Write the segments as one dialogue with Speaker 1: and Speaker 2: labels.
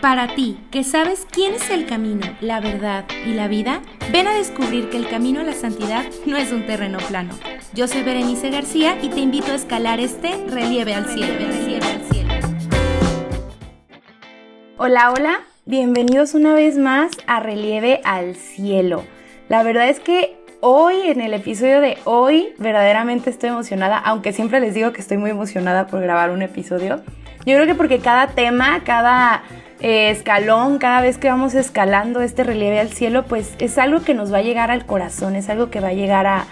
Speaker 1: Para ti, que sabes quién es el camino, la verdad y la vida, ven a descubrir que el camino a la santidad no es un terreno plano. Yo soy Berenice García y te invito a escalar este relieve al cielo. Hola, hola, bienvenidos una vez más a Relieve al Cielo. La verdad es que hoy, en el episodio de hoy, verdaderamente estoy emocionada, aunque siempre les digo que estoy muy emocionada por grabar un episodio. Yo creo que porque cada tema, cada escalón, cada vez que vamos escalando este relieve al cielo, pues es algo que nos va a llegar al corazón, es algo que va a llegar a,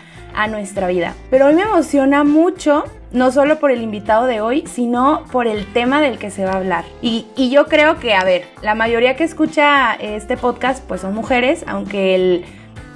Speaker 1: nuestra vida. Pero hoy me emociona mucho, no solo por el invitado de hoy, sino por el tema del que se va a hablar. Y, y yo creo que, a ver, la mayoría que escucha este podcast, pues son mujeres, aunque el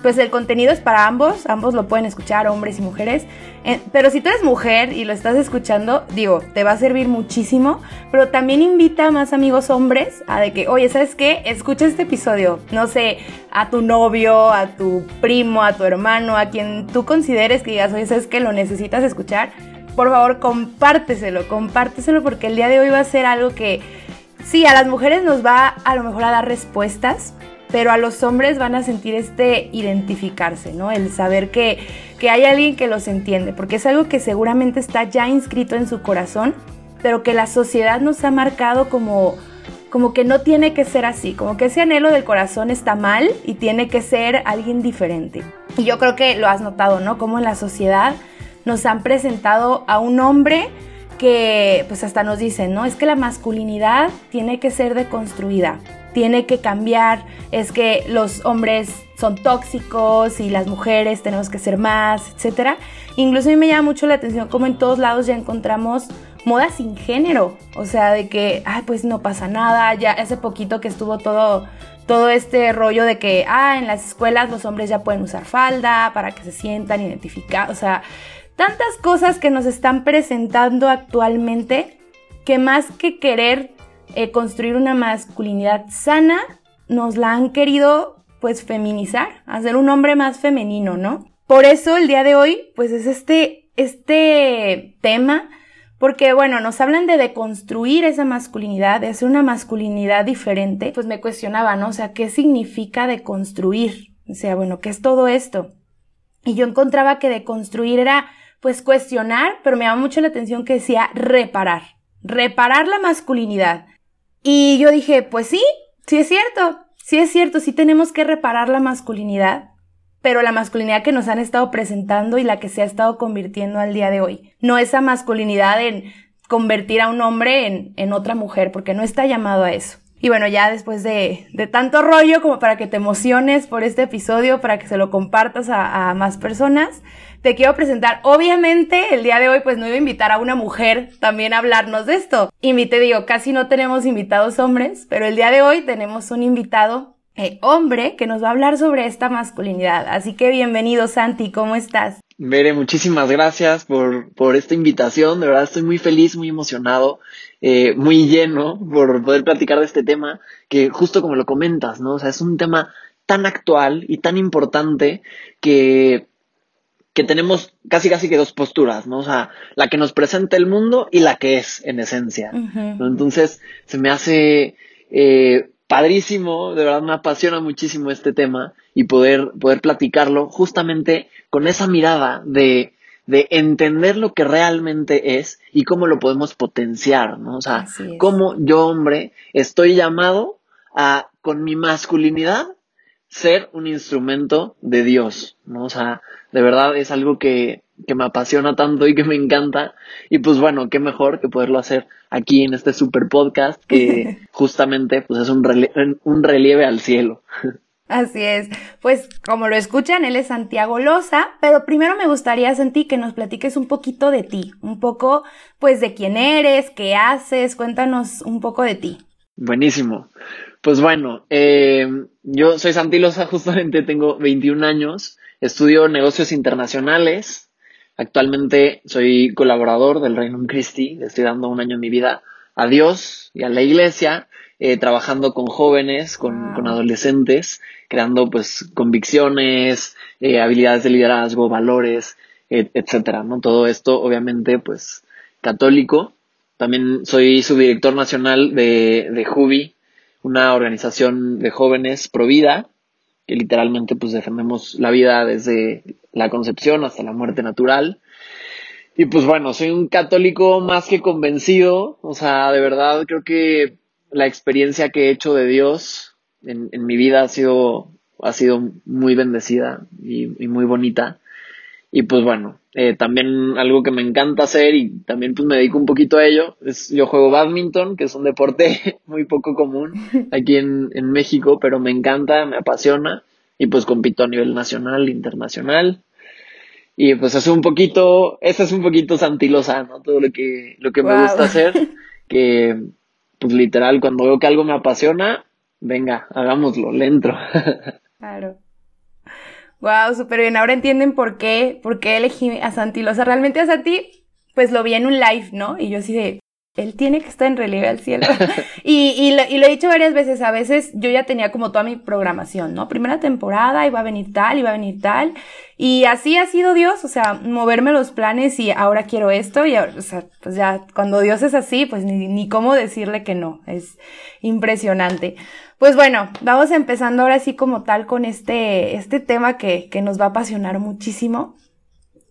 Speaker 1: pues el contenido es para ambos, ambos lo pueden escuchar, hombres y mujeres. Eh, pero si tú eres mujer y lo estás escuchando, digo, te va a servir muchísimo, pero también invita a más amigos hombres a de que, oye, ¿sabes qué? Escucha este episodio, no sé, a tu novio, a tu primo, a tu hermano, a quien tú consideres que digas, oye, ¿sabes qué? Lo necesitas escuchar. Por favor, compárteselo, compárteselo porque el día de hoy va a ser algo que, sí, a las mujeres nos va a lo mejor a dar respuestas, pero a los hombres van a sentir este identificarse, ¿no? El saber que, que hay alguien que los entiende, porque es algo que seguramente está ya inscrito en su corazón, pero que la sociedad nos ha marcado como, como que no tiene que ser así, como que ese anhelo del corazón está mal y tiene que ser alguien diferente. Y yo creo que lo has notado, ¿no? Como en la sociedad nos han presentado a un hombre que pues hasta nos dicen, ¿no? Es que la masculinidad tiene que ser deconstruida tiene que cambiar, es que los hombres son tóxicos y las mujeres tenemos que ser más, etc. Incluso a mí me llama mucho la atención como en todos lados ya encontramos moda sin género, o sea, de que, ay, pues no pasa nada, ya hace poquito que estuvo todo todo este rollo de que, ah, en las escuelas los hombres ya pueden usar falda para que se sientan identificados, o sea, tantas cosas que nos están presentando actualmente que más que querer eh, construir una masculinidad sana, nos la han querido pues feminizar, hacer un hombre más femenino, ¿no? Por eso el día de hoy pues es este, este tema, porque bueno, nos hablan de deconstruir esa masculinidad, de hacer una masculinidad diferente, pues me cuestionaba, ¿no? O sea, ¿qué significa deconstruir? O sea, bueno, ¿qué es todo esto? Y yo encontraba que deconstruir era pues cuestionar, pero me llama mucho la atención que decía reparar, reparar la masculinidad, y yo dije, pues sí, sí es cierto, sí es cierto, sí tenemos que reparar la masculinidad, pero la masculinidad que nos han estado presentando y la que se ha estado convirtiendo al día de hoy. No esa masculinidad en convertir a un hombre en, en otra mujer, porque no está llamado a eso. Y bueno, ya después de, de, tanto rollo como para que te emociones por este episodio, para que se lo compartas a, más personas, te quiero presentar. Obviamente, el día de hoy, pues no iba a invitar a una mujer también a hablarnos de esto. Invité, digo, casi no tenemos invitados hombres, pero el día de hoy tenemos un invitado eh, hombre que nos va a hablar sobre esta masculinidad. Así que bienvenido, Santi, ¿cómo estás?
Speaker 2: Mere, muchísimas gracias por, por esta invitación. De verdad estoy muy feliz, muy emocionado, eh, muy lleno por poder platicar de este tema, que justo como lo comentas, ¿no? O sea, es un tema tan actual y tan importante que que tenemos casi casi que dos posturas, ¿no? O sea, la que nos presenta el mundo y la que es en esencia. Entonces, se me hace eh, padrísimo, de verdad me apasiona muchísimo este tema y poder, poder platicarlo justamente con esa mirada de, de entender lo que realmente es y cómo lo podemos potenciar, ¿no? O sea, cómo yo, hombre, estoy llamado a, con mi masculinidad, ser un instrumento de Dios, ¿no? O sea, de verdad es algo que, que me apasiona tanto y que me encanta. Y pues bueno, qué mejor que poderlo hacer aquí en este super podcast que justamente pues es un, un relieve al cielo.
Speaker 1: Así es. Pues como lo escuchan, él es Santiago Loza, pero primero me gustaría, Santi, que nos platiques un poquito de ti, un poco pues de quién eres, qué haces, cuéntanos un poco de ti.
Speaker 2: Buenísimo. Pues bueno, eh, yo soy Santi Loza, justamente tengo 21 años, estudio negocios internacionales, actualmente soy colaborador del Reino Christi, estoy dando un año de mi vida a Dios y a la iglesia, eh, trabajando con jóvenes, con, con, adolescentes, creando pues convicciones, eh, habilidades de liderazgo, valores, etcétera, ¿no? Todo esto obviamente pues católico. También soy subdirector nacional de, de Jubi, una organización de jóvenes pro vida, que literalmente pues defendemos la vida desde la concepción hasta la muerte natural. Y pues bueno, soy un católico más que convencido, o sea, de verdad creo que la experiencia que he hecho de Dios en, en mi vida ha sido, ha sido muy bendecida y, y muy bonita. Y pues bueno, eh, también algo que me encanta hacer y también pues me dedico un poquito a ello, es yo juego badminton, que es un deporte muy poco común aquí en, en México, pero me encanta, me apasiona y pues compito a nivel nacional, internacional. Y pues es un poquito, esa es un poquito santilosa, ¿no? Todo lo que, lo que me gusta hacer, que pues literal cuando veo que algo me apasiona, venga, hagámoslo, le entro.
Speaker 1: claro. Wow, súper bien. Ahora entienden por qué, por qué elegí a Santilosa. Realmente a Santi, pues lo vi en un live, ¿no? Y yo así de, él tiene que estar en relieve al cielo. y, y, lo, y, lo, he dicho varias veces, a veces yo ya tenía como toda mi programación, ¿no? Primera temporada, iba a venir tal, iba a venir tal. Y así ha sido Dios, o sea, moverme los planes y ahora quiero esto y ahora, o sea, pues ya cuando Dios es así, pues ni, ni cómo decirle que no, es impresionante. Pues bueno, vamos empezando ahora sí como tal con este, este tema que, que nos va a apasionar muchísimo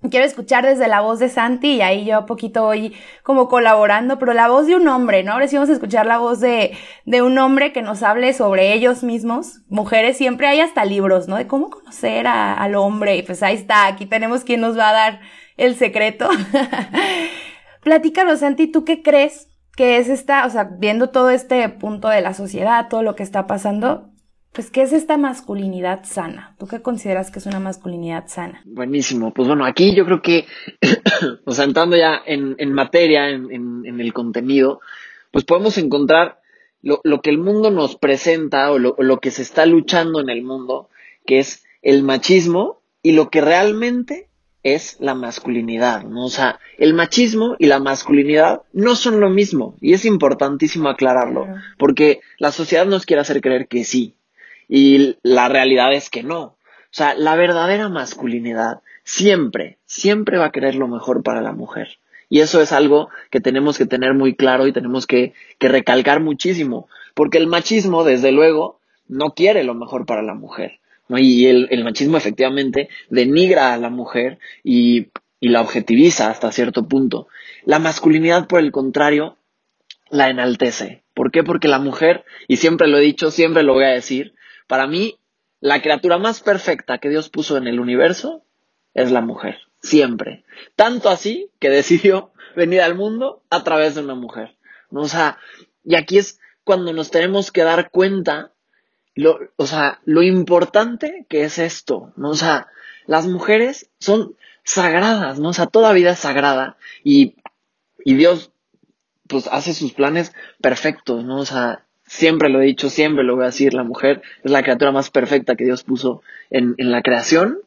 Speaker 1: quiero escuchar desde la voz de Santi y ahí yo poquito voy como colaborando, pero la voz de un hombre, ¿no? Ahora sí vamos a escuchar la voz de, de un hombre que nos hable sobre ellos mismos. Mujeres siempre hay hasta libros, ¿no? De cómo conocer a, al hombre. Y pues ahí está, aquí tenemos quien nos va a dar el secreto. Platícanos, Santi, ¿tú qué crees que es esta, o sea, viendo todo este punto de la sociedad, todo lo que está pasando, pues, ¿qué es esta masculinidad sana? ¿Tú qué consideras que es una masculinidad sana?
Speaker 2: Buenísimo. Pues bueno, aquí yo creo que, o sea, entrando ya en, en materia, en, en, en, el contenido, pues podemos encontrar lo, lo que el mundo nos presenta o lo, o lo que se está luchando en el mundo, que es el machismo y lo que realmente es la masculinidad, ¿no? O sea, el machismo y la masculinidad no son lo mismo y es importantísimo aclararlo, porque la sociedad nos quiere hacer creer que sí, y la realidad es que no. O sea, la verdadera masculinidad siempre, siempre va a querer lo mejor para la mujer. Y eso es algo que tenemos que tener muy claro y tenemos que, que recalcar muchísimo. Porque el machismo, desde luego, no quiere lo mejor para la mujer. ¿no? Y el, el machismo efectivamente denigra a la mujer y, y la objetiviza hasta cierto punto. La masculinidad, por el contrario, la enaltece. ¿Por qué? Porque la mujer, y siempre lo he dicho, siempre lo voy a decir, para mí, la criatura más perfecta que Dios puso en el universo es la mujer, siempre. Tanto así que decidió venir al mundo a través de una mujer. O sea, y aquí es cuando nos tenemos que dar cuenta, lo, o sea, lo importante que es esto, ¿no? O sea, las mujeres son sagradas, ¿no? O sea, toda vida es sagrada y, y Dios, pues, hace sus planes perfectos, ¿no? O sea, siempre lo he dicho, siempre lo voy a decir, la mujer es la criatura más perfecta que Dios puso en, en la creación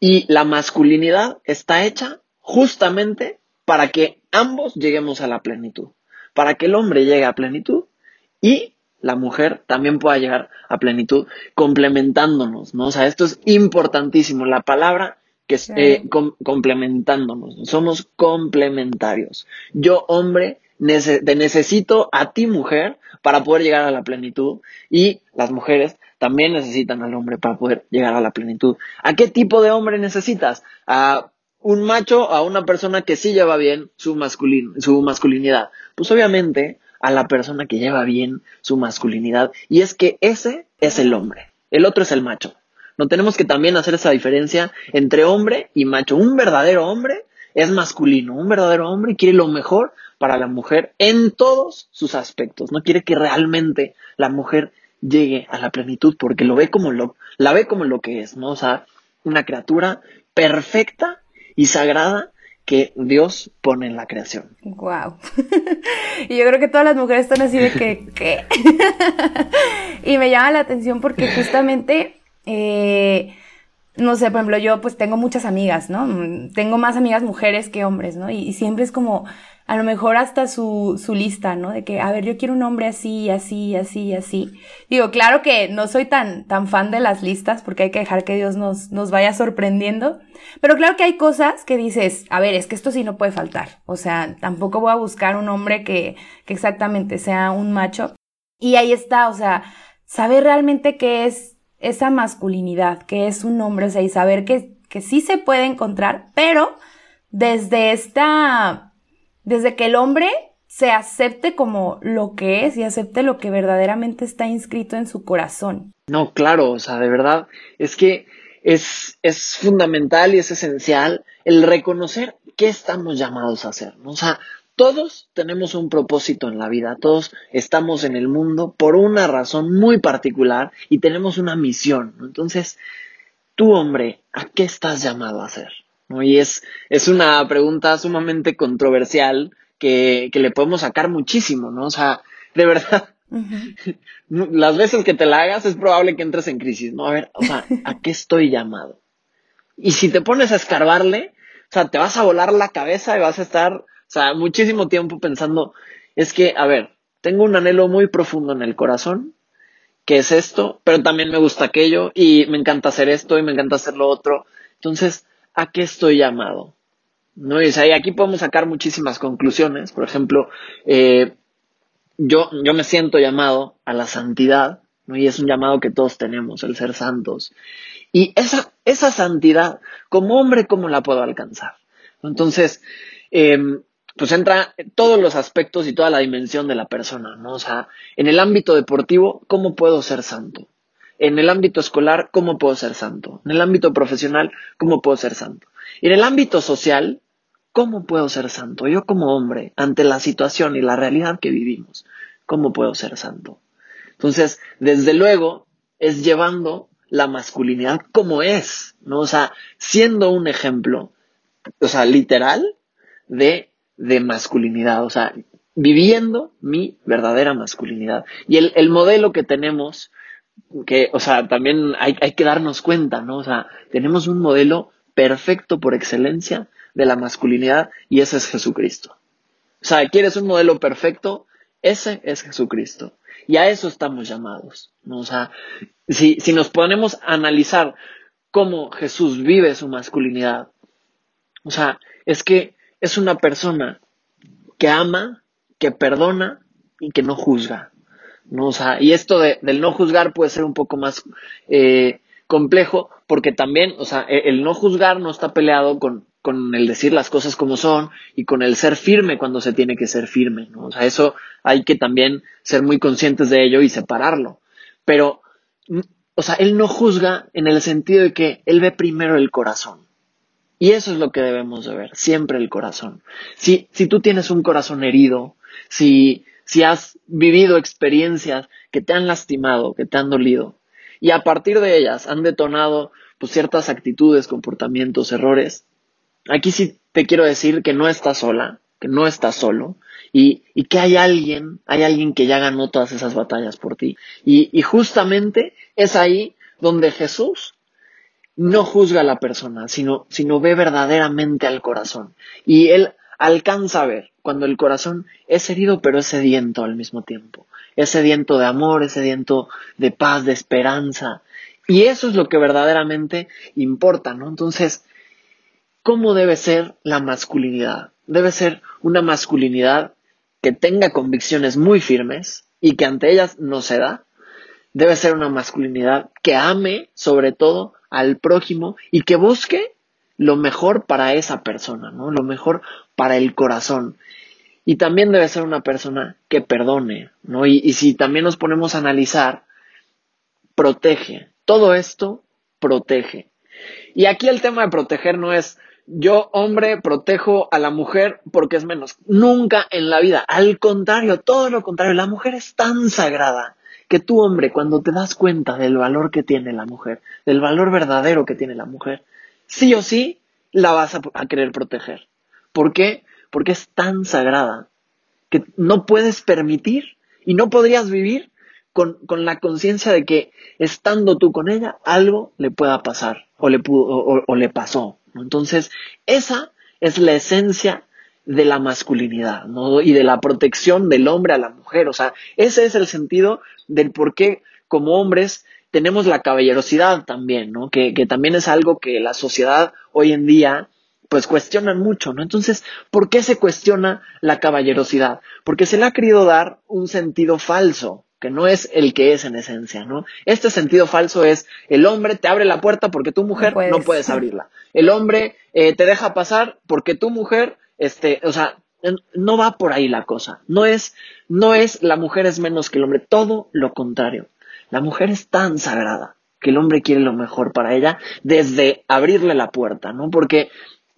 Speaker 2: y la masculinidad está hecha justamente para que ambos lleguemos a la plenitud, para que el hombre llegue a plenitud y la mujer también pueda llegar a plenitud complementándonos, ¿no? O sea, esto es importantísimo, la palabra que es eh, com complementándonos, somos complementarios. Yo, hombre, nece te necesito a ti, mujer, para poder llegar a la plenitud y las mujeres también necesitan al hombre para poder llegar a la plenitud. ¿A qué tipo de hombre necesitas? A un macho, a una persona que sí lleva bien su, masculin su masculinidad. Pues obviamente a la persona que lleva bien su masculinidad. Y es que ese es el hombre. El otro es el macho. No tenemos que también hacer esa diferencia entre hombre y macho. Un verdadero hombre es masculino. Un verdadero hombre quiere lo mejor para la mujer en todos sus aspectos. No quiere que realmente la mujer llegue a la plenitud porque lo ve como lo, la ve como lo que es, ¿no? O sea, una criatura perfecta y sagrada que Dios pone en la creación.
Speaker 1: Wow. y yo creo que todas las mujeres están así de que, ¿qué? y me llama la atención porque justamente, eh, no sé, por ejemplo, yo pues tengo muchas amigas, ¿no? Tengo más amigas mujeres que hombres, ¿no? Y, y siempre es como, a lo mejor hasta su, su lista, ¿no? De que, a ver, yo quiero un hombre así, así, así, así. Digo, claro que no soy tan, tan fan de las listas porque hay que dejar que Dios nos, nos vaya sorprendiendo. Pero claro que hay cosas que dices, a ver, es que esto sí no puede faltar. O sea, tampoco voy a buscar un hombre que, que exactamente sea un macho. Y ahí está, o sea, saber realmente qué es esa masculinidad, qué es un hombre, o sea, y saber que, que sí se puede encontrar, pero desde esta, desde que el hombre se acepte como lo que es y acepte lo que verdaderamente está inscrito en su corazón.
Speaker 2: No, claro, o sea, de verdad, es que es, es fundamental y es esencial el reconocer qué estamos llamados a hacer. O sea, todos tenemos un propósito en la vida, todos estamos en el mundo por una razón muy particular y tenemos una misión. Entonces, tú, hombre, ¿a qué estás llamado a hacer? Y es, es una pregunta sumamente controversial que, que le podemos sacar muchísimo, ¿no? O sea, de verdad, las veces que te la hagas es probable que entres en crisis, ¿no? A ver, o sea, ¿a qué estoy llamado? Y si te pones a escarbarle, o sea, te vas a volar la cabeza y vas a estar, o sea, muchísimo tiempo pensando, es que, a ver, tengo un anhelo muy profundo en el corazón, que es esto, pero también me gusta aquello y me encanta hacer esto y me encanta hacer lo otro. Entonces, ¿a qué estoy llamado? ¿no? Y, aquí podemos sacar muchísimas conclusiones. Por ejemplo, eh, yo, yo me siento llamado a la santidad, ¿no? Y es un llamado que todos tenemos, el ser santos. Y esa, esa santidad, como hombre, ¿cómo la puedo alcanzar? Entonces, em, pues entra todos los aspectos y toda la dimensión de la persona, ¿no? O sea, en el ámbito deportivo, ¿cómo puedo ser santo? En el ámbito escolar, ¿cómo puedo ser santo? En el ámbito profesional, ¿cómo puedo ser santo? Y en el ámbito social, ¿Cómo puedo ser santo? Yo como hombre, ante la situación y la realidad que vivimos, ¿cómo puedo ser santo? Entonces, desde luego, es llevando la masculinidad como es, ¿no? O sea, siendo un ejemplo, o sea, literal de, de masculinidad, o sea, viviendo mi verdadera masculinidad. Y el, el modelo que tenemos, que, o sea, también hay, hay que darnos cuenta, ¿no? O sea, tenemos un modelo perfecto por excelencia de la masculinidad y ese es Jesucristo. O sea, ¿quieres un modelo perfecto? Ese es Jesucristo. Y a eso estamos llamados. O sea, si, si nos ponemos a analizar cómo Jesús vive su masculinidad, o sea, es que es una persona que ama, que perdona y que no juzga. ¿No? O sea, y esto de, del no juzgar puede ser un poco más eh, complejo porque también, o sea, e, el no juzgar no está peleado con, con el decir las cosas como son y con el ser firme cuando se tiene que ser firme, ¿no? O sea, eso hay que también ser muy conscientes de ello y separarlo. Pero, o sea, él no juzga en el sentido de que él ve primero el corazón. Y eso es lo que debemos de ver, siempre el corazón. Si, si tú tienes un corazón herido, si, si has vivido experiencias que te han lastimado, que te han dolido, y a partir de ellas han detonado pues, ciertas actitudes, comportamientos, errores, aquí sí te quiero decir que no estás sola, que no estás solo y, y que hay alguien, hay alguien que ya ganó todas esas batallas por ti. Y, justamente es ahí donde Jesús no juzga a la persona, sino, sino ve verdaderamente al corazón. Y él alcanza a ver cuando el corazón es herido, pero es sediento al mismo tiempo. Es sediento de amor, es sediento de paz, de esperanza. Y eso es lo que verdaderamente importa, ¿no? Entonces, ¿Cómo debe ser la masculinidad? Debe ser una masculinidad que tenga convicciones muy firmes y que ante ellas no se da. Debe ser una masculinidad que ame sobre todo al prójimo y que busque lo mejor para esa persona, ¿no? Lo mejor para el corazón. Y también debe ser una persona que perdone, ¿no? Y, y si también nos ponemos a analizar, protege. Todo esto protege. Y aquí el tema de proteger no es yo, hombre, protejo a la mujer porque es menos. Nunca en la vida. Al contrario, todo lo contrario. La mujer es tan sagrada que tú, hombre, cuando te das cuenta del valor que tiene la mujer, del valor verdadero que tiene la mujer, sí o sí la vas a, querer proteger. ¿Por qué? Porque es tan sagrada que no puedes permitir y no podrías vivir con, la conciencia de que estando tú con ella, algo le pueda pasar o le, pudo, o le pasó. Entonces, esa es la esencia de la masculinidad, ¿no? Y de la protección del hombre a la mujer. O sea, ese es el sentido del por qué como hombres tenemos la caballerosidad también, ¿no? Que, que también es algo que la sociedad hoy en día pues cuestionan mucho, ¿no? Entonces, ¿por qué se cuestiona la caballerosidad? Porque se le ha querido dar un sentido falso, que no es el que es en esencia, ¿no? Este sentido falso es el hombre te abre la puerta porque tu mujer no puedes, abrirla. El hombre eh, te deja pasar porque tu mujer, este, o sea, no va por ahí la cosa. No es, no es la mujer es menos que el hombre, todo lo contrario. La mujer es tan sagrada que el hombre quiere lo mejor para ella desde abrirle la puerta, ¿no? Porque,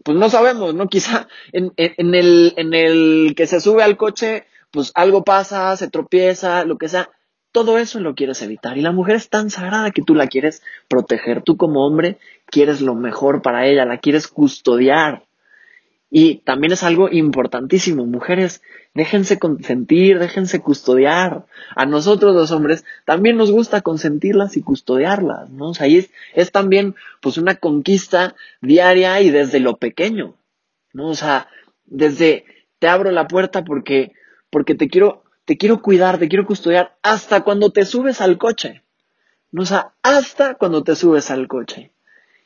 Speaker 2: pues no sabemos, ¿no? Quizá en, en, el, en el que se sube al coche, pues algo pasa, se tropieza, lo que sea. Todo eso lo quieres evitar. Y la mujer es tan sagrada que tú la quieres proteger. Tú como hombre quieres lo mejor para ella, la quieres custodiar. Y también es algo importantísimo, mujeres, déjense consentir, déjense custodiar. A nosotros los hombres también nos gusta consentirlas y custodiarlas, ¿no? O sea, es, es también pues una conquista diaria y desde lo pequeño, ¿no? O sea, desde te abro la puerta porque, porque te quiero, te quiero cuidar, te quiero custodiar hasta cuando te subes al coche. ¿no? O sea, hasta cuando te subes al coche.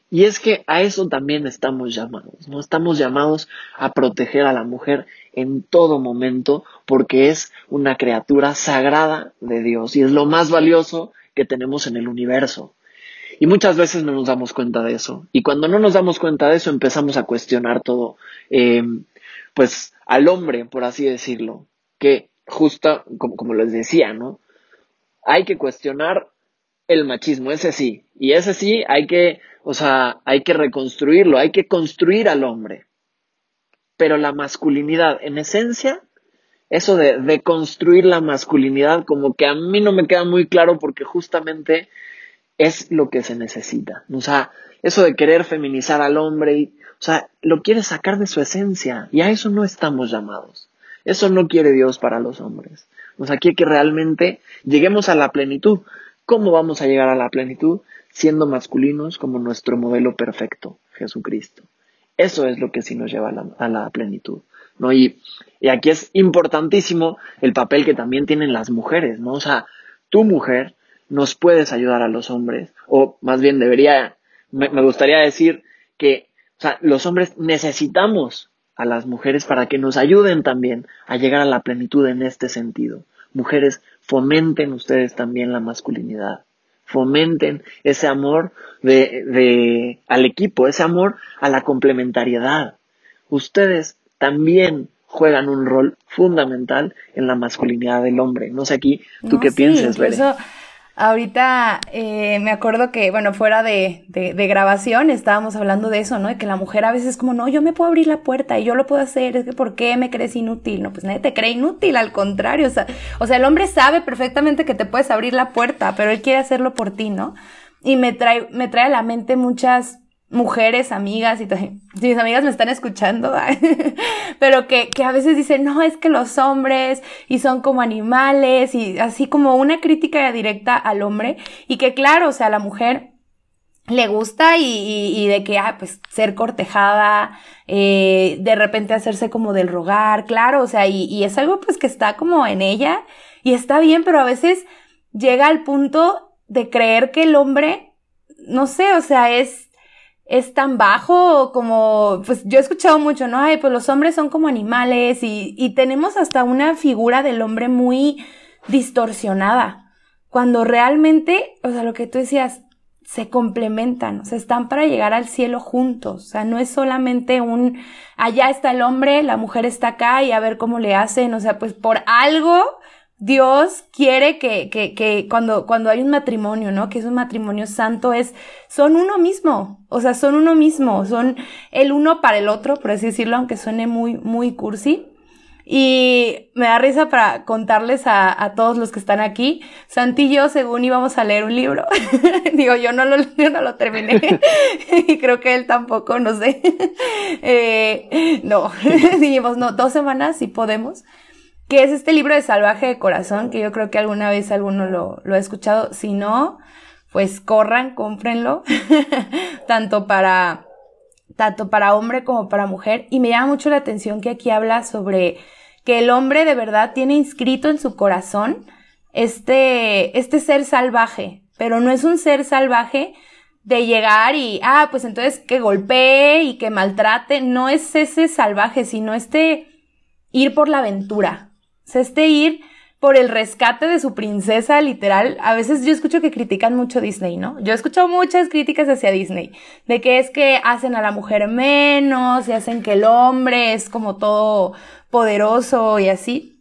Speaker 2: Y es que a eso también estamos llamados, ¿no? Estamos llamados a proteger a la mujer en todo momento porque es una criatura sagrada de Dios y es lo más valioso que tenemos en el universo. Y muchas veces no nos damos cuenta de eso. Y cuando no nos damos cuenta de eso empezamos a cuestionar todo, eh, pues al hombre, por así decirlo, que justo como, como les decía, ¿no? Hay que cuestionar el machismo, ese sí. Y ese sí hay que o sea, hay que reconstruirlo, hay que construir al hombre. Pero la masculinidad, en esencia, eso de, de construir la masculinidad, como que a mí no me queda muy claro porque justamente es lo que se necesita. O sea, eso de querer feminizar al hombre, o sea, lo quiere sacar de su esencia y a eso no estamos llamados. Eso no quiere Dios para los hombres. O sea, quiere que realmente lleguemos a la plenitud. ¿Cómo vamos a llegar a la plenitud? siendo masculinos como nuestro modelo perfecto, Jesucristo. Eso es lo que sí nos lleva a la, plenitud, ¿no? Y, aquí es importantísimo el papel que también tienen las mujeres, ¿no? O sea, tu mujer nos puedes ayudar a los hombres, o más bien debería, me, gustaría decir que, los hombres necesitamos a las mujeres para que nos ayuden también a llegar a la plenitud en este sentido. Mujeres, fomenten ustedes también la masculinidad fomenten ese amor de, de, al equipo, ese amor a la complementariedad. Ustedes también juegan un rol fundamental en la masculinidad del hombre. No sé aquí, ¿tú qué piensas,
Speaker 1: Ahorita eh, me acuerdo que, bueno, fuera de, de, de, grabación estábamos hablando de eso, ¿no? De que la mujer a veces es como, no, yo me puedo abrir la puerta y yo lo puedo hacer, es que ¿por qué me crees inútil? No, pues nadie te cree inútil, al contrario, o sea, o sea, el hombre sabe perfectamente que te puedes abrir la puerta, pero él quiere hacerlo por ti, ¿no? Y me trae, me trae a la mente muchas mujeres, amigas, y si mis amigas me están escuchando, pero que, que a veces dicen, no, es que los hombres y son como animales y así como una crítica directa al hombre y que claro, o sea, la mujer le gusta y, y, de que, ah, pues ser cortejada, eh, de repente hacerse como del rogar, claro, o sea, y, y es algo pues que está como en ella y está bien, pero a veces llega al punto de creer que el hombre, no sé, o sea, es es tan bajo como, pues yo he escuchado mucho, ¿no? Ay, pues los hombres son como animales y, y tenemos hasta una figura del hombre muy distorsionada, cuando realmente, o sea, lo que tú decías, se complementan, o sea, están para llegar al cielo juntos, o sea, no es solamente un, allá está el hombre, la mujer está acá y a ver cómo le hacen, o sea, pues por algo Dios quiere que, que, que cuando, cuando hay un matrimonio, ¿no? Que es un matrimonio santo, es, son uno mismo. O sea, son uno mismo. Son el uno para el otro, por así decirlo, aunque suene muy, muy cursi. Y me da risa para contarles a, a todos los que están aquí. Santi y yo, según íbamos a leer un libro, digo, yo no lo, yo no lo terminé. y creo que él tampoco, no sé. eh, no, dijimos, no, dos semanas si podemos que es este libro de Salvaje de Corazón, que yo creo que alguna vez alguno lo, lo ha escuchado. Si no, pues corran, cómprenlo, tanto para, tanto para hombre como para mujer. Y me llama mucho la atención que aquí habla sobre que el hombre de verdad tiene inscrito en su corazón este, este ser salvaje, pero no es un ser salvaje de llegar y, ah, pues entonces que golpee y que maltrate, no es ese salvaje, sino este ir por la aventura, o sea, este ir por el rescate de su princesa, literal. A veces yo escucho que critican mucho Disney, ¿no? Yo he escuchado muchas críticas hacia Disney, de que es que hacen a la mujer menos y hacen que el hombre es como todo poderoso y así.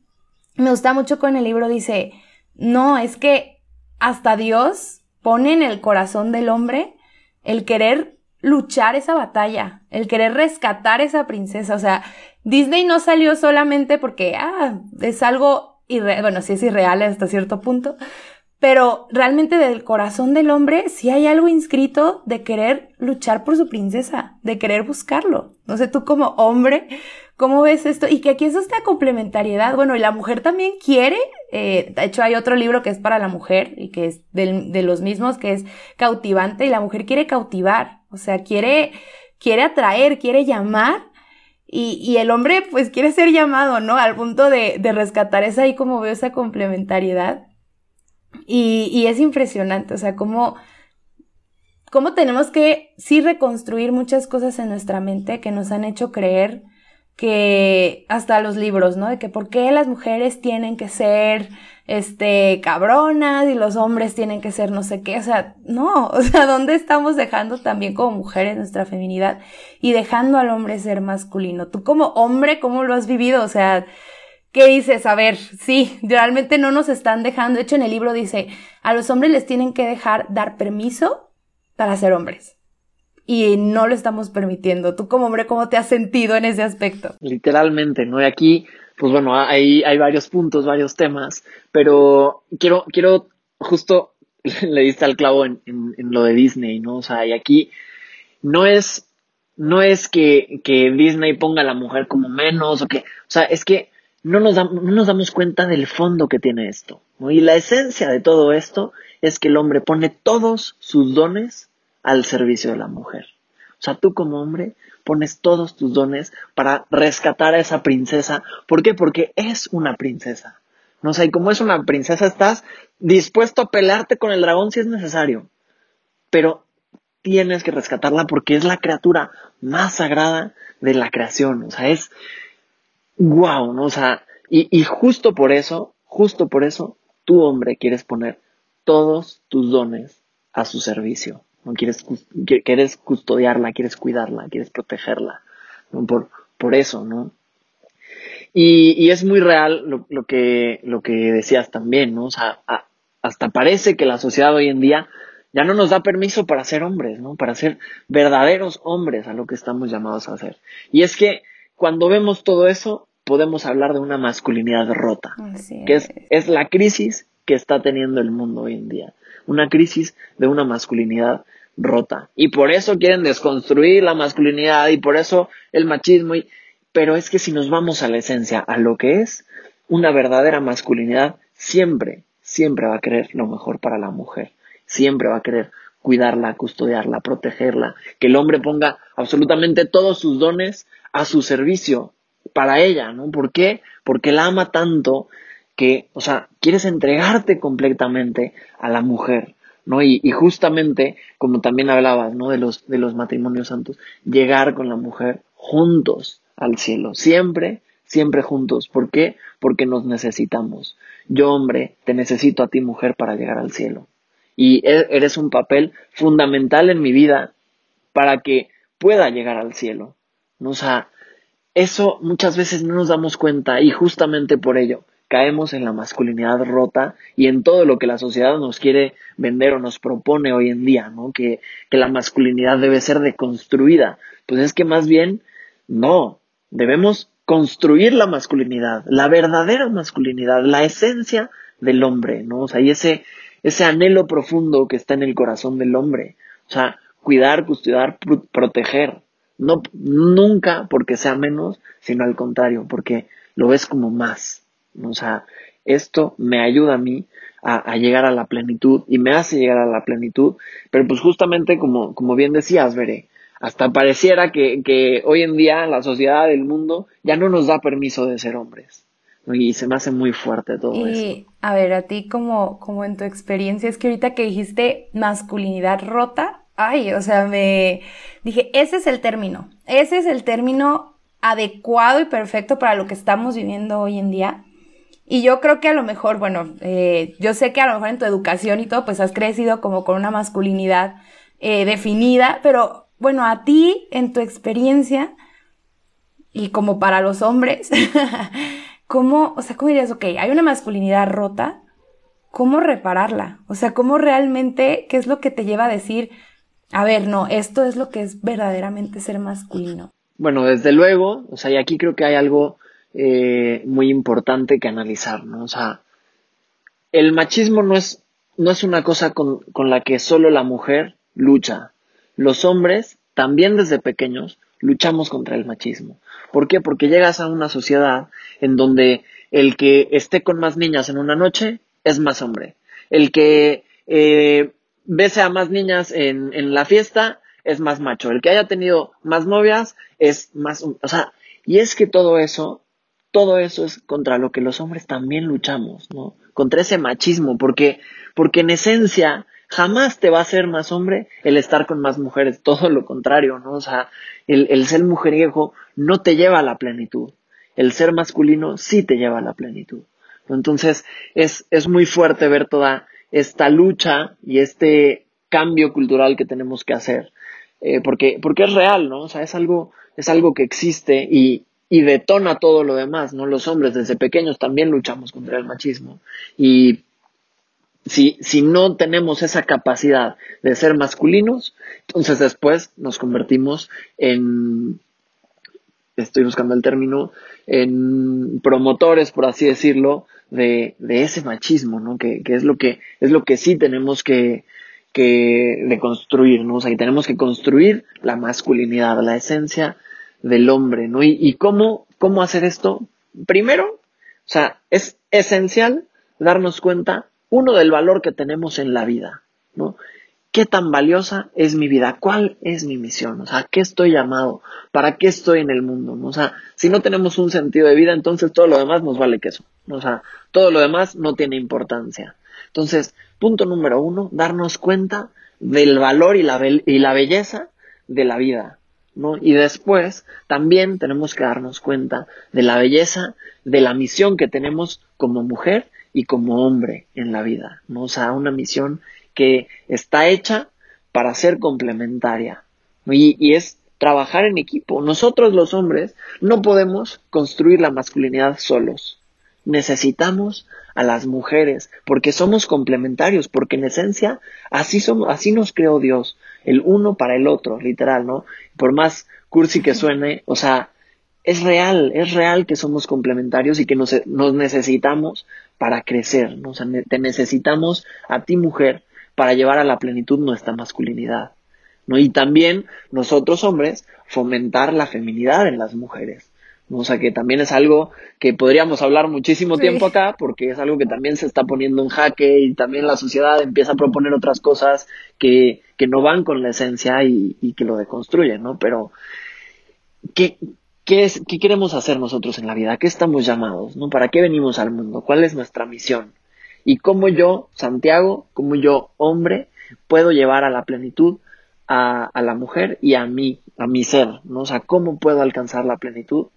Speaker 1: Me gusta mucho con el libro, dice, no, es que hasta Dios pone en el corazón del hombre el querer luchar esa batalla, el querer rescatar esa princesa. O sea, Disney no salió solamente porque, ah, es algo irreal, bueno, sí es irreal hasta cierto punto, pero realmente del corazón del hombre sí hay algo inscrito de querer luchar por su princesa, de querer buscarlo. No sé, tú como hombre, ¿cómo ves esto? Y que aquí es esta complementariedad. Bueno, y la mujer también quiere, eh, de hecho hay otro libro que es para la mujer y que es de los mismos, que es cautivante, y la mujer quiere cautivar, o sea, quiere, quiere atraer, quiere llamar. Y, y el hombre pues quiere ser llamado, ¿no? Al punto de, de rescatar. Es ahí como veo esa complementariedad. Y, y es impresionante, o sea, cómo, cómo tenemos que sí reconstruir muchas cosas en nuestra mente que nos han hecho creer que hasta los libros, ¿no? De que por qué las mujeres tienen que ser, este, cabronas y los hombres tienen que ser no sé qué, o sea, no, o sea, ¿dónde estamos dejando también como mujeres nuestra feminidad y dejando al hombre ser masculino? Tú como hombre, ¿cómo lo has vivido? O sea, ¿qué dices? A ver, sí, realmente no nos están dejando, de hecho en el libro dice, a los hombres les tienen que dejar dar permiso para ser hombres y no lo estamos permitiendo. Tú como hombre, ¿cómo te has sentido en ese aspecto?
Speaker 2: Literalmente, ¿no? Y aquí, pues bueno, hay, hay varios puntos, varios temas, pero quiero, quiero, justo le diste al clavo en, en, lo de Disney, ¿no? O sea, y aquí no es, no es que, que Disney ponga a la mujer como menos o que, o sea, es que no nos, no nos damos cuenta del fondo que tiene esto. ¿no? Y la esencia de todo esto es que el hombre pone todos sus dones al servicio de la mujer. O sea, tú como hombre pones todos tus dones para rescatar a esa princesa. ¿Por qué? Porque es una princesa. No sé, y como es una princesa, estás dispuesto a pelearte con el dragón si es necesario. Pero tienes que rescatarla porque es la criatura más sagrada de la creación. O sea, es wow, ¿no? O sea, y justo por eso, justo por eso, tú hombre quieres poner todos tus dones a su servicio no quieres, quieres custodiarla, quieres cuidarla, quieres protegerla, por, por eso, ¿no? Y, y es muy real lo, lo, que, lo que decías también, ¿no? O sea, hasta parece que la sociedad hoy en día ya no nos da permiso para ser hombres, ¿no? Para ser verdaderos hombres a lo que estamos llamados a hacer. Y es que cuando vemos todo eso, podemos hablar de una masculinidad rota, que es, es la crisis que está teniendo el mundo hoy en día. Una crisis de una masculinidad rota. Y por eso quieren desconstruir la masculinidad y por eso el machismo. Y... Pero es que si nos vamos a la esencia, a lo que es una verdadera masculinidad, siempre, siempre va a querer lo mejor para la mujer. Siempre va a querer cuidarla, custodiarla, protegerla. Que el hombre ponga absolutamente todos sus dones a su servicio para ella, ¿no? ¿Por qué? Porque la ama tanto que, o sea, quieres entregarte completamente a la mujer. ¿No? Y, justamente, como también hablabas, ¿no? De los, de los matrimonios santos, llegar con la mujer juntos al cielo, siempre, siempre juntos. ¿Por qué? Porque nos necesitamos. Yo, hombre, te necesito a ti, mujer, para llegar al cielo. Y e, eres un papel fundamental en mi vida para que pueda llegar al cielo. O sea, eso muchas veces no nos damos cuenta y justamente por ello caemos en la masculinidad rota y en todo lo que la sociedad nos quiere vender o nos propone hoy en día, ¿no? Que, que la masculinidad debe ser deconstruida. Pues es que más bien, no, debemos construir la masculinidad, la verdadera masculinidad, la esencia del hombre, ¿no? O sea, y ese, ese anhelo profundo que está en el corazón del hombre. O sea, cuidar, custodiar, proteger. No, nunca porque sea menos, sino al contrario, porque lo ves como más. O sea, esto me ayuda a mí a, llegar a la plenitud y me hace llegar a la plenitud, pero pues justamente como, como bien decías, Veré, hasta pareciera que, que hoy en día la sociedad del mundo ya no nos da permiso de ser hombres. Y se me hace muy fuerte todo eso.
Speaker 1: Y a ver, a ti como, como en tu experiencia, es que ahorita que dijiste masculinidad rota, ay, o sea, me dije, ese es el término, ese es el término adecuado y perfecto para lo que estamos viviendo hoy en día Y yo creo que a lo mejor, bueno, eh, yo sé que a lo mejor en tu educación y todo, pues has crecido como con una masculinidad eh, definida, pero bueno, a ti, en tu experiencia, y como para los hombres, ¿cómo, o sea, cómo dirías, ok, hay una masculinidad rota, ¿cómo repararla? O sea, ¿cómo realmente, qué es lo que te lleva a decir, a ver, no, esto es lo que es verdaderamente ser masculino?
Speaker 2: Bueno, desde luego, o sea, y aquí creo que hay algo eh, muy importante que analizar, ¿no? O sea, el machismo no es, no es una cosa con, con la que solo la mujer lucha. Los hombres, también desde pequeños, luchamos contra el machismo. ¿Por qué? Porque llegas a una sociedad en donde el que esté con más niñas en una noche es más hombre. El que eh, bese a más niñas en, en la fiesta es más macho. El que haya tenido más novias es más... O sea, y es que todo eso, todo eso es contra lo que los hombres también luchamos, ¿no? Contra ese machismo, porque, porque en esencia jamás te va a hacer más hombre el estar con más mujeres, todo lo contrario, ¿no? O sea, el, el ser mujeriego no te lleva a la plenitud, el ser masculino sí te lleva a la plenitud. Entonces, es, es muy fuerte ver toda esta lucha y este cambio cultural que tenemos que hacer, eh, porque, porque es real, ¿no? O sea, es algo, es algo que existe y, y detona todo lo demás, ¿no? Los hombres desde pequeños también luchamos contra el machismo y si, si no tenemos esa capacidad de ser masculinos, entonces después nos convertimos en, estoy buscando el término, en promotores, por así decirlo, de, de ese machismo, ¿no? Que, que, es lo que, es lo que sí tenemos que, que ¿no? O sea, que tenemos que construir la masculinidad, la esencia del hombre, ¿no? Y, cómo, cómo hacer esto. Primero, o sea, es esencial darnos cuenta uno del valor que tenemos en la vida, ¿no? ¿Qué tan valiosa es mi vida? ¿Cuál es mi misión? O sea, ¿qué estoy llamado? ¿Para qué estoy en el mundo? O sea, si no tenemos un sentido de vida, entonces todo lo demás nos vale queso. O sea, todo lo demás no tiene importancia. Entonces, punto número uno, darnos cuenta del valor y y la belleza de la vida. ¿No? Y después también tenemos que darnos cuenta de la belleza de la misión que tenemos como mujer y como hombre en la vida, ¿no? O sea, una misión que está hecha para ser complementaria. Y, y, es trabajar en equipo. Nosotros los hombres no podemos construir la masculinidad solos. Necesitamos a las mujeres porque somos complementarios, porque en esencia así somos, así nos creó Dios, el uno para el otro, literal, ¿no? Por más cursi que suene, o sea, es real, es real que somos complementarios y que nos, necesitamos para crecer, ¿no? o sea, te necesitamos a ti mujer para llevar a la plenitud nuestra masculinidad, ¿no? Y también nosotros hombres fomentar la feminidad en las mujeres. O sea, que también es algo que podríamos hablar muchísimo tiempo acá porque es algo que también se está poniendo en jaque y también la sociedad empieza a proponer otras cosas que, que no van con la esencia y, y que lo deconstruyen, ¿no? Pero, ¿qué, ¿Qué, es, ¿Qué queremos hacer nosotros en la vida? qué estamos llamados? ¿no? ¿Para qué venimos al mundo? ¿Cuál es nuestra misión? Y cómo yo, Santiago, cómo yo, hombre, puedo llevar a la plenitud a, a la mujer y a mí, a mi ser, ¿no? O sea, cómo puedo alcanzar la plenitud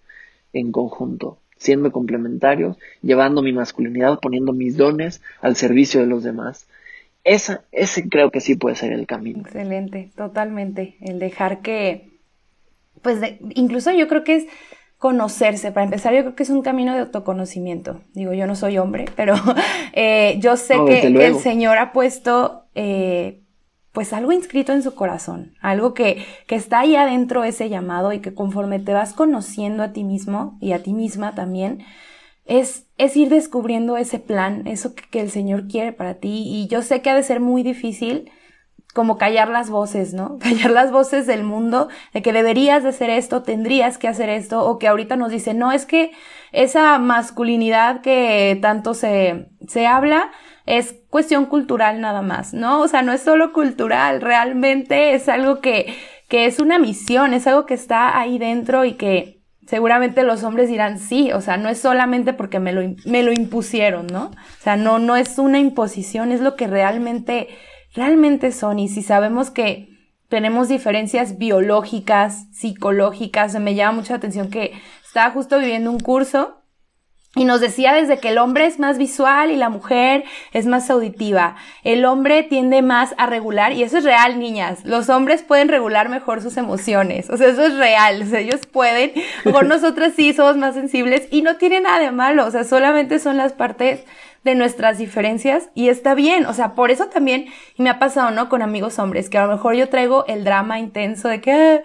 Speaker 2: en conjunto, siendo complementarios, llevando mi masculinidad, poniendo mis dones al servicio de los demás. Esa, ese creo que sí puede ser el camino.
Speaker 1: Excelente, totalmente. El dejar que, pues incluso yo creo que es conocerse. Para empezar, yo creo que es un camino de autoconocimiento. Digo, yo no soy hombre, pero eh, yo sé que, el Señor ha puesto eh, pues algo inscrito en su corazón, algo que, que está ahí adentro ese llamado y que conforme te vas conociendo a ti mismo y a ti misma también, es, es ir descubriendo ese plan, eso que, el Señor quiere para ti. Y yo sé que ha de ser muy difícil como callar las voces, ¿no? Callar las voces del mundo de que deberías de hacer esto, tendrías que hacer esto, o que ahorita nos dice, no, es que esa masculinidad que tanto se, se habla es cuestión cultural nada más, ¿no? O sea, no es solo cultural, realmente es algo que, que es una misión, es algo que está ahí dentro y que seguramente los hombres dirán sí, o sea, no es solamente porque me lo, me lo impusieron, ¿no? O sea, no, no es una imposición, es lo que realmente realmente son y si sabemos que tenemos diferencias biológicas, psicológicas, me llama mucha atención que estaba justo viviendo un curso Y nos decía desde que el hombre es más visual y la mujer es más auditiva. El hombre tiende más a regular, y eso es real, niñas. Los hombres pueden regular mejor sus emociones. O sea, eso es real. O sea, ellos pueden. Por nosotras sí somos más sensibles y no tiene nada de malo. O sea, solamente son las partes de nuestras diferencias y está bien. O sea, por eso también, y me ha pasado, ¿no? Con amigos hombres, que a lo mejor yo traigo el drama intenso de que, ah",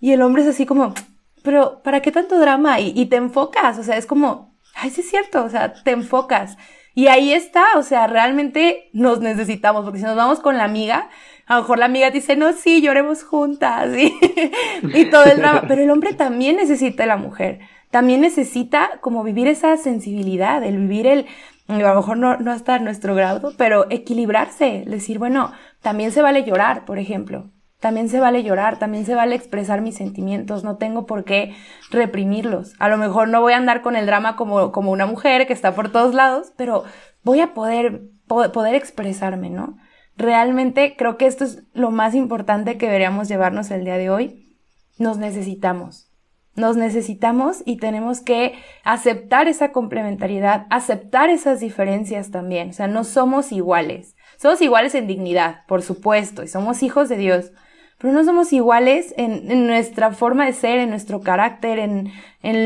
Speaker 1: y el hombre es así como, pero ¿para qué tanto drama? Y, y te enfocas. O sea, es como, ay, sí es cierto, o sea, te enfocas. Y ahí está, o sea, realmente nos necesitamos, porque si nos vamos con la amiga, a lo mejor la amiga dice, no, sí, lloremos juntas, y, todo el drama. Pero el hombre también necesita la mujer, también necesita como vivir esa sensibilidad, el vivir el, a lo mejor no, no hasta nuestro grado, pero equilibrarse, decir, bueno, también se vale llorar, por ejemplo. También se vale llorar, también se vale expresar mis sentimientos, no tengo por qué reprimirlos. A lo mejor no voy a andar con el drama como, como una mujer que está por todos lados, pero voy a poder, poder expresarme, ¿no? Realmente creo que esto es lo más importante que deberíamos llevarnos el día de hoy. Nos necesitamos. Nos necesitamos y tenemos que aceptar esa complementariedad, aceptar esas diferencias también. O sea, no somos iguales. Somos iguales en dignidad, por supuesto, y somos hijos de Dios, pero no somos iguales en, nuestra forma de ser, en nuestro carácter, en,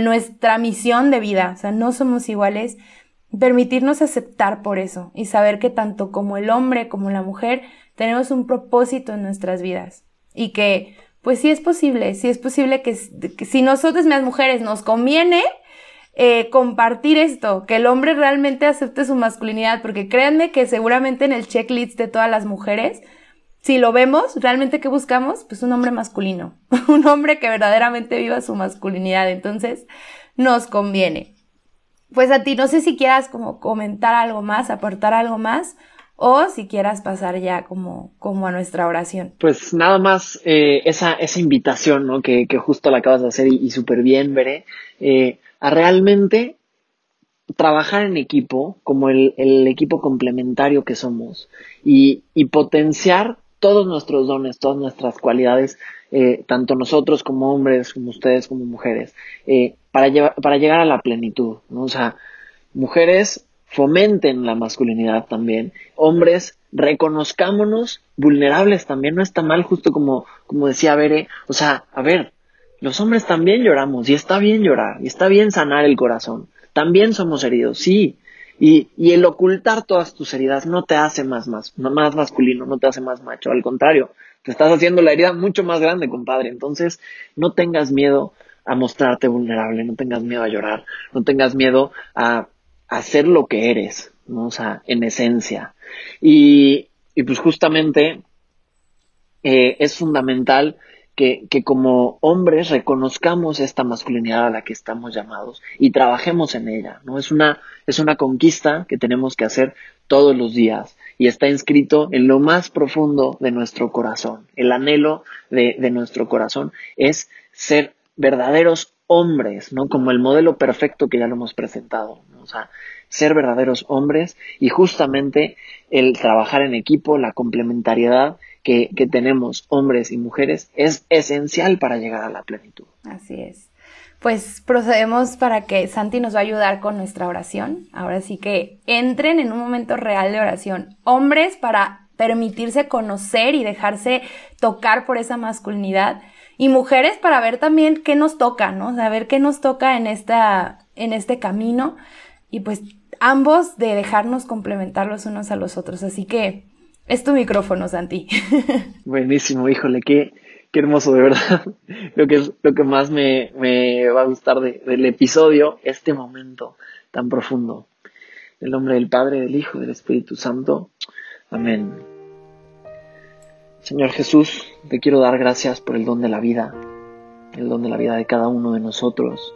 Speaker 1: nuestra misión de vida. O sea, no somos iguales. Permitirnos aceptar por eso y saber que tanto como el hombre como la mujer tenemos un propósito en nuestras vidas y que pues sí es posible, sí es posible que, si nosotros, las mujeres, nos conviene eh, compartir esto, que el hombre realmente acepte su masculinidad, porque créanme que seguramente en el checklist de todas las mujeres si lo vemos, realmente ¿qué buscamos? Pues un hombre masculino, un hombre que verdaderamente viva su masculinidad, entonces nos conviene. Pues a ti, no sé si quieras como comentar algo más, aportar algo más, o si quieras pasar ya como, como a nuestra oración.
Speaker 2: Pues nada más eh, esa, esa invitación ¿no? que, que, justo la acabas de hacer y, súper bien, veré, eh, a realmente trabajar en equipo como el, equipo complementario que somos y potenciar todos nuestros dones, todas nuestras cualidades, eh, tanto nosotros como hombres, como ustedes como mujeres, eh, para, para llegar a la plenitud, ¿no? O sea, mujeres fomenten la masculinidad también, hombres reconozcámonos vulnerables también, no está mal, justo como, como decía Bere, o sea, a ver, los hombres también lloramos y está bien llorar y está bien sanar el corazón, también somos heridos, sí, y, y, el ocultar todas tus heridas no te hace más, más, más masculino, no te hace más macho. Al contrario, te estás haciendo la herida mucho más grande, compadre. Entonces, no tengas miedo a mostrarte vulnerable, no tengas miedo a llorar, no tengas miedo a, ser lo que eres, ¿no? O sea, en esencia. Y, y pues justamente eh, es fundamental que, como hombres reconozcamos esta masculinidad a la que estamos llamados y trabajemos en ella, ¿no? Es una, es una conquista que tenemos que hacer todos los días y está inscrito en lo más profundo de nuestro corazón. El anhelo de, de nuestro corazón es ser verdaderos hombres, ¿no? Como el modelo perfecto que ya lo hemos presentado, ¿no? Sea, ser verdaderos hombres y justamente el trabajar en equipo, la complementariedad que, tenemos hombres y mujeres es esencial para llegar a la plenitud.
Speaker 1: Así es. Pues procedemos para que Santi nos va a ayudar con nuestra oración. Ahora sí que entren en un momento real de oración. Hombres para permitirse conocer y dejarse tocar por esa masculinidad. Y mujeres para ver también qué nos toca, ¿no? Saber qué nos toca en esta, en este camino. Y pues ambos de dejarnos complementar los unos a los otros. Así que es tu micrófono, Santi.
Speaker 2: Buenísimo, híjole, qué, qué hermoso, de verdad. Lo que es lo que más me, me va a gustar del episodio, este momento tan profundo. El nombre del Padre, del Hijo del Espíritu Santo. Amén. Señor Jesús, te quiero dar gracias por el don de la vida, el don de la vida de cada uno de nosotros.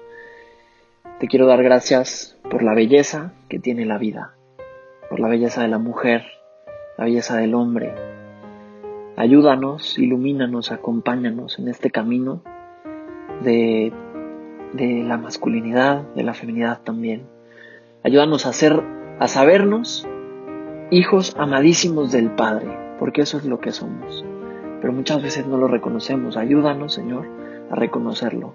Speaker 2: Te quiero dar gracias por la belleza que tiene la vida, por la belleza de la mujer, la belleza del hombre. Ayúdanos, ilumínanos, acompáñanos en este camino de, de la masculinidad, de la feminidad también. Ayúdanos a ser, a sabernos hijos amadísimos del Padre, porque eso es lo que somos. Pero muchas veces no lo reconocemos. Ayúdanos, Señor, a reconocerlo,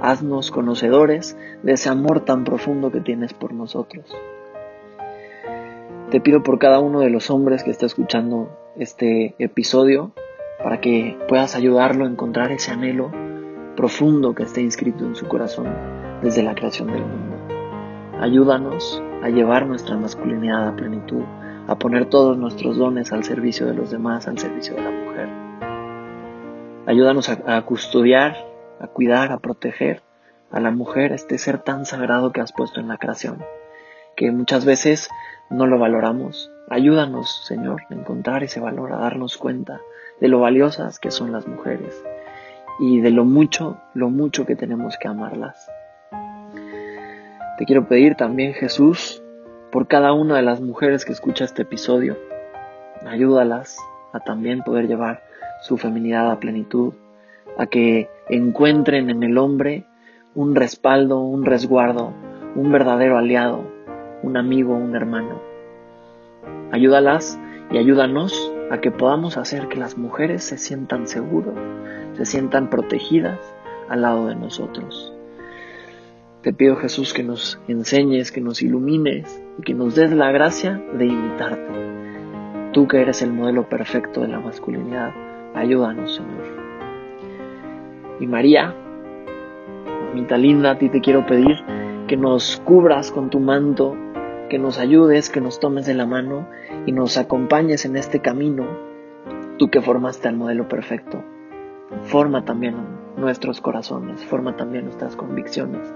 Speaker 2: haznos conocedores de ese amor tan profundo que tienes por nosotros. Te pido por cada uno de los hombres que está escuchando este episodio para que puedas ayudarlo a encontrar ese anhelo profundo que está inscrito en su corazón desde la creación del mundo. Ayúdanos a llevar nuestra masculinidad a plenitud, a poner todos nuestros dones al servicio de los demás, al servicio de la mujer. Ayúdanos a, custodiar, a cuidar, a proteger a la mujer, este ser tan sagrado que has puesto en la creación, que muchas veces no lo valoramos. Ayúdanos, Señor, a encontrar ese valor, a darnos cuenta de lo valiosas que son las mujeres y de lo mucho, lo mucho que tenemos que amarlas. Te quiero pedir también, Jesús, por cada una de las mujeres que escucha este episodio, ayúdalas a también poder llevar su feminidad a plenitud, a que encuentren en el hombre un respaldo, un resguardo, un verdadero aliado, un amigo, un hermano. Ayúdalas y ayúdanos a que podamos hacer que las mujeres se sientan seguras, se sientan protegidas al lado de nosotros. Te pido Jesús que nos enseñes, que nos ilumines y que nos des la gracia de imitarte. Tú que eres el modelo perfecto de la masculinidad, ayúdanos Señor. Y María, mamita linda, a ti te quiero pedir que nos cubras con tu manto, que nos ayudes, que nos tomes de la mano y nos acompañes en este camino, tú que formaste al modelo perfecto. Forma también nuestros corazones, forma también nuestras convicciones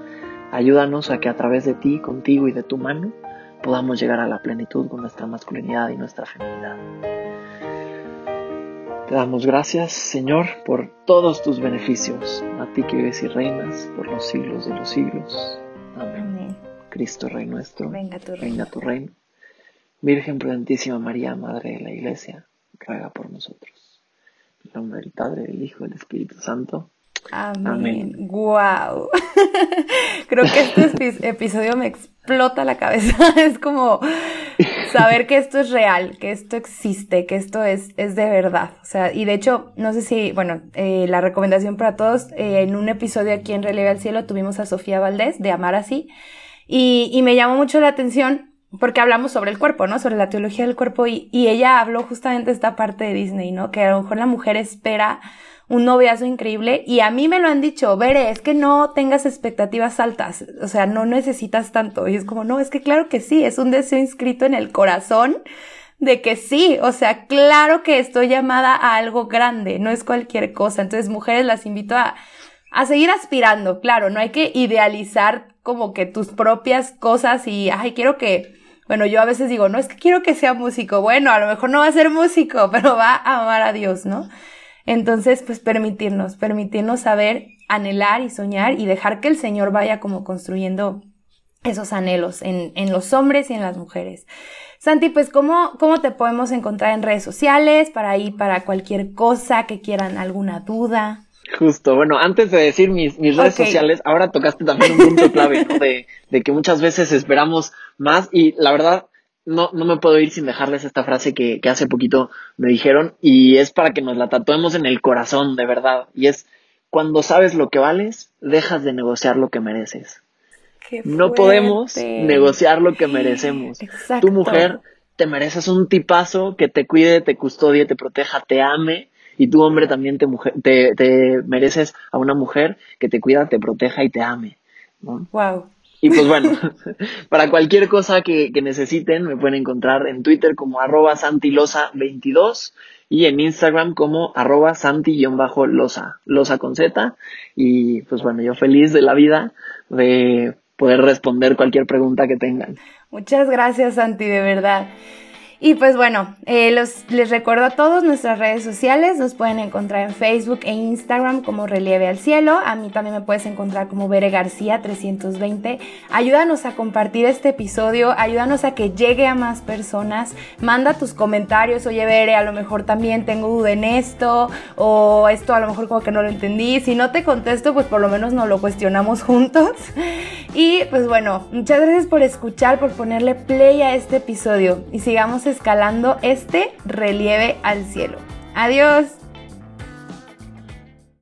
Speaker 2: Ayúdanos a que a través de ti, contigo y de tu mano podamos llegar a la plenitud con nuestra masculinidad y nuestra feminidad. Te damos gracias, Señor, por todos tus beneficios, a ti que vives y reinas por los siglos de los siglos. Amén. Cristo, Rey nuestro,
Speaker 1: venga tu,
Speaker 2: reino. tu reino. Virgen prudentísima María, Madre de la Iglesia, ruega por nosotros. En nombre del Padre, del Hijo y del Espíritu Santo.
Speaker 1: Amén. Wow. Creo que este episodio me explota la cabeza. es como saber que esto es real, que esto existe, que esto es, es de verdad. O sea, y de hecho, no sé si, bueno, eh, la recomendación para todos, eh, en un episodio aquí en Relieve al Cielo tuvimos a Sofía Valdés de Amar Así. Y, y me llamó mucho la atención porque hablamos sobre el cuerpo, ¿no? Sobre la teología del cuerpo y, y ella habló justamente esta parte de Disney, ¿no? Que a lo mejor la mujer espera un noviazgo increíble y a mí me lo han dicho, Veré, es que no tengas expectativas altas, o sea, no necesitas tanto. Y es como, no, es que claro que sí, es un deseo inscrito en el corazón de que sí, o sea, claro que estoy llamada a algo grande, no es cualquier cosa. Entonces, mujeres, las invito a, a seguir aspirando, claro, no hay que idealizar como que tus propias cosas y, ay, quiero que, bueno, yo a veces digo, no es que quiero que sea músico, bueno, a lo mejor no va a ser músico, pero va a amar a Dios, ¿no? Entonces, pues permitirnos, permitirnos saber, anhelar y soñar y dejar que el Señor vaya como construyendo esos anhelos en, en los hombres y en las mujeres. Santi, pues ¿cómo, ¿cómo te podemos encontrar en redes sociales para ir para cualquier cosa que quieran, alguna duda?
Speaker 2: Justo, bueno, antes de decir mis, mis redes sociales, ahora tocaste también un punto clave, ¿no? De, de que muchas veces esperamos más y la verdad, no, no me puedo ir sin dejarles esta frase que, que hace poquito me dijeron y es para que nos la tatuemos en el corazón, de verdad. Y es, cuando sabes lo que vales, dejas de negociar lo que mereces. no podemos negociar lo que merecemos. Tu mujer te mereces un tipazo que te cuide, te custodie, te proteja, te ame. Y tu hombre también te, te, te mereces a una mujer que te cuida, te proteja y te ame.
Speaker 1: Wow.
Speaker 2: Y pues bueno, para cualquier cosa que, necesiten, me pueden encontrar en Twitter como arroba santilosa22 y en Instagram como arroba santi-losa, losa con Z. Y pues bueno, yo feliz de la vida de poder responder cualquier pregunta que tengan.
Speaker 1: Muchas gracias, Santi, de verdad. Y pues bueno, eh, los, les recuerdo a todos nuestras redes sociales, nos pueden encontrar en Facebook e Instagram como Relieve al Cielo, a mí también me puedes encontrar como Bere García 320. Ayúdanos a compartir este episodio, ayúdanos a que llegue a más personas, manda tus comentarios, oye Bere, a lo mejor también tengo duda en esto, o esto a lo mejor como que no lo entendí, si no te contesto, pues por lo menos nos lo cuestionamos juntos. Y pues bueno, muchas gracias por escuchar, por ponerle play a este episodio y sigamos escalando este relieve al cielo. Adiós.